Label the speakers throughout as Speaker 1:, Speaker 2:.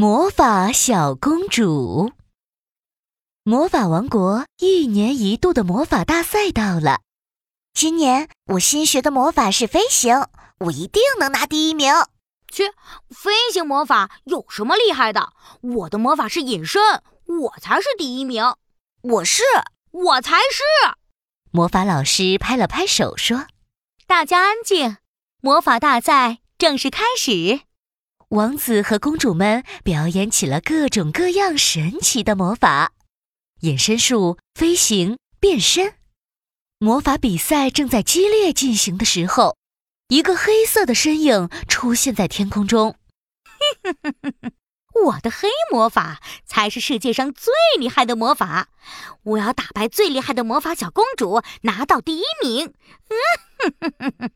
Speaker 1: 魔法小公主。魔法王国一年一度的魔法大赛到了，
Speaker 2: 今年我新学的魔法是飞行，我一定能拿第一名。
Speaker 3: 切，飞行魔法有什么厉害的？我的魔法是隐身，我才是第一名。
Speaker 2: 我是，
Speaker 3: 我才是。
Speaker 1: 魔法老师拍了拍手说：“
Speaker 4: 大家安静，魔法大赛正式开始。”
Speaker 1: 王子和公主们表演起了各种各样神奇的魔法：隐身术、飞行、变身。魔法比赛正在激烈进行的时候，一个黑色的身影出现在天空中。
Speaker 4: 我的黑魔法才是世界上最厉害的魔法！我要打败最厉害的魔法小公主，拿到第一名！
Speaker 1: 嗯哼哼哼哼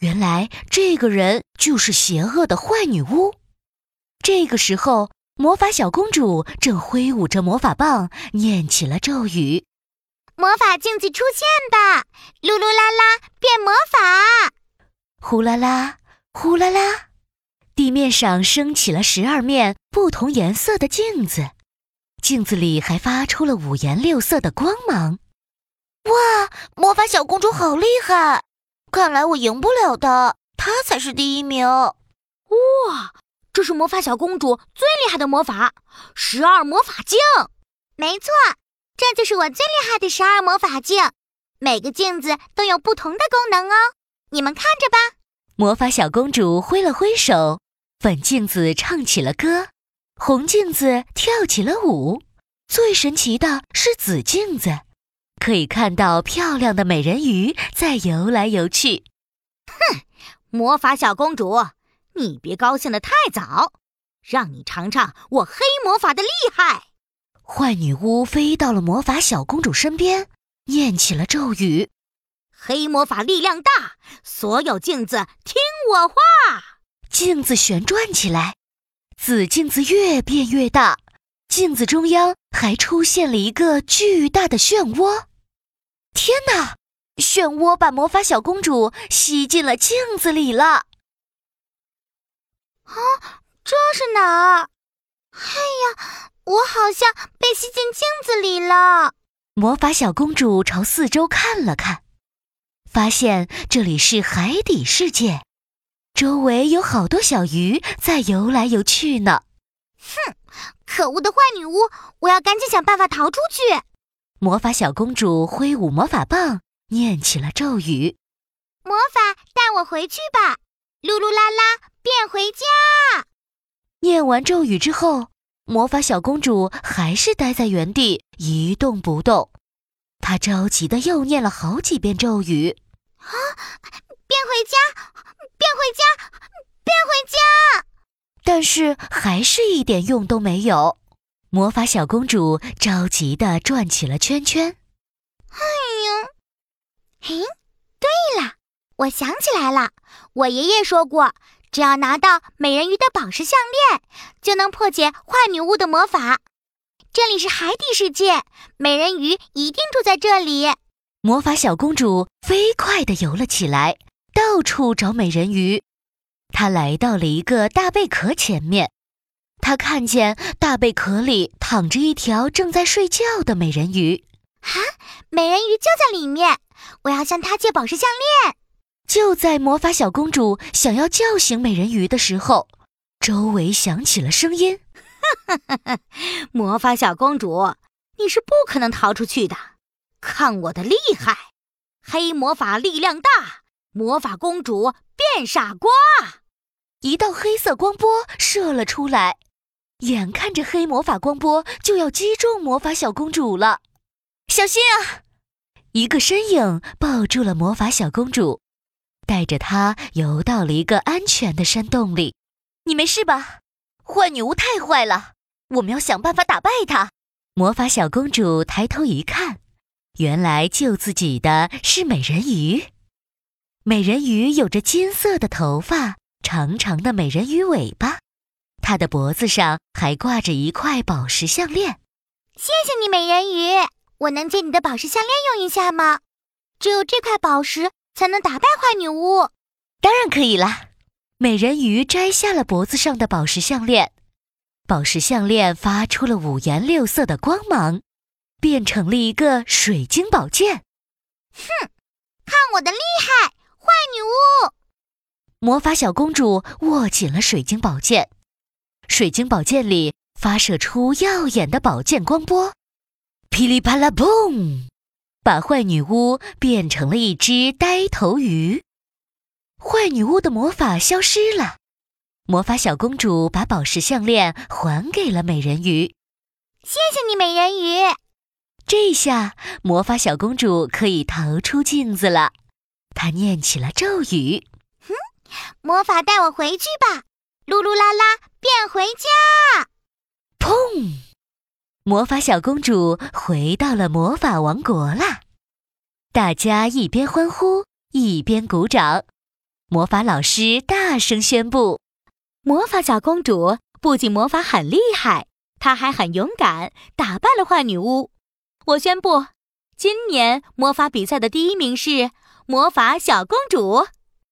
Speaker 1: 嗯，原来这个人就是邪恶的坏女巫。这个时候，魔法小公主正挥舞着魔法棒，念起了咒语：“
Speaker 2: 魔法镜子出现吧，噜噜啦啦变魔法，
Speaker 1: 呼啦啦，呼啦啦。”地面上升起了十二面不同颜色的镜子，镜子里还发出了五颜六色的光芒。
Speaker 2: 哇，魔法小公主好厉害！看来我赢不了她，她才是第一名。
Speaker 3: 哇，这是魔法小公主最厉害的魔法——十二魔法镜。
Speaker 2: 没错，这就是我最厉害的十二魔法镜。每个镜子都有不同的功能哦，你们看着吧。
Speaker 1: 魔法小公主挥了挥手，粉镜子唱起了歌，红镜子跳起了舞，最神奇的是紫镜子。可以看到漂亮的美人鱼在游来游去。
Speaker 3: 哼，魔法小公主，你别高兴得太早，让你尝尝我黑魔法的厉害。
Speaker 1: 坏女巫飞到了魔法小公主身边，念起了咒语：“
Speaker 3: 黑魔法力量大，所有镜子听我话。”
Speaker 1: 镜子旋转起来，紫镜子越变越大，镜子中央还出现了一个巨大的漩涡。天哪！漩涡把魔法小公主吸进了镜子里了。啊，
Speaker 2: 这是哪儿？哎呀，我好像被吸进镜子里了。
Speaker 1: 魔法小公主朝四周看了看，发现这里是海底世界，周围有好多小鱼在游来游去呢。
Speaker 2: 哼，可恶的坏女巫！我要赶紧想办法逃出去。
Speaker 1: 魔法小公主挥舞魔法棒，念起了咒语：“
Speaker 2: 魔法带我回去吧，噜噜啦啦变回家。”
Speaker 1: 念完咒语之后，魔法小公主还是待在原地一动不动。她着急的又念了好几遍咒语：“
Speaker 2: 啊，变回家，变回家，变回家！”
Speaker 1: 但是还是一点用都没有。魔法小公主着急地转起了圈圈。
Speaker 2: 哎呀，嘿，对了，我想起来了，我爷爷说过，只要拿到美人鱼的宝石项链，就能破解坏女巫的魔法。这里是海底世界，美人鱼一定住在这里。
Speaker 1: 魔法小公主飞快地游了起来，到处找美人鱼。她来到了一个大贝壳前面。他看见大贝壳里躺着一条正在睡觉的美人鱼，
Speaker 2: 啊，美人鱼就在里面！我要向她借宝石项链。
Speaker 1: 就在魔法小公主想要叫醒美人鱼的时候，周围响起了声音：“
Speaker 3: 魔法小公主，你是不可能逃出去的！看我的厉害，黑魔法力量大，魔法公主变傻瓜！”
Speaker 1: 一道黑色光波射了出来。眼看着黑魔法光波就要击中魔法小公主了，小心啊！一个身影抱住了魔法小公主，带着她游到了一个安全的山洞里。你没事吧？坏女巫太坏了，我们要想办法打败她。魔法小公主抬头一看，原来救自己的是美人鱼。美人鱼有着金色的头发，长长的美人鱼尾巴。她的脖子上还挂着一块宝石项链。
Speaker 2: 谢谢你，美人鱼。我能借你的宝石项链用一下吗？只有这块宝石才能打败坏女巫。
Speaker 1: 当然可以啦。美人鱼摘下了脖子上的宝石项链，宝石项链发出了五颜六色的光芒，变成了一个水晶宝剑。
Speaker 2: 哼，看我的厉害，坏女巫！
Speaker 1: 魔法小公主握紧了水晶宝剑，水晶宝剑里发射出耀眼的宝剑光波，噼里啪啦嘣，把坏女巫变成了一只呆头鱼。坏女巫的魔法消失了。魔法小公主把宝石项链还给了美人鱼，
Speaker 2: 谢谢你，美人鱼。
Speaker 1: 这下魔法小公主可以逃出镜子了。她念起了咒语：“
Speaker 2: 哼，魔法带我回去吧，噜噜啦啦变回家。”
Speaker 1: 砰！魔法小公主回到了魔法王国啦。大家一边欢呼一边鼓掌。魔法老师大声宣布。
Speaker 4: 魔法小公主不仅魔法很厉害，她还很勇敢，打败了坏女巫。我宣布，今年魔法比赛的第一名是魔法小公主。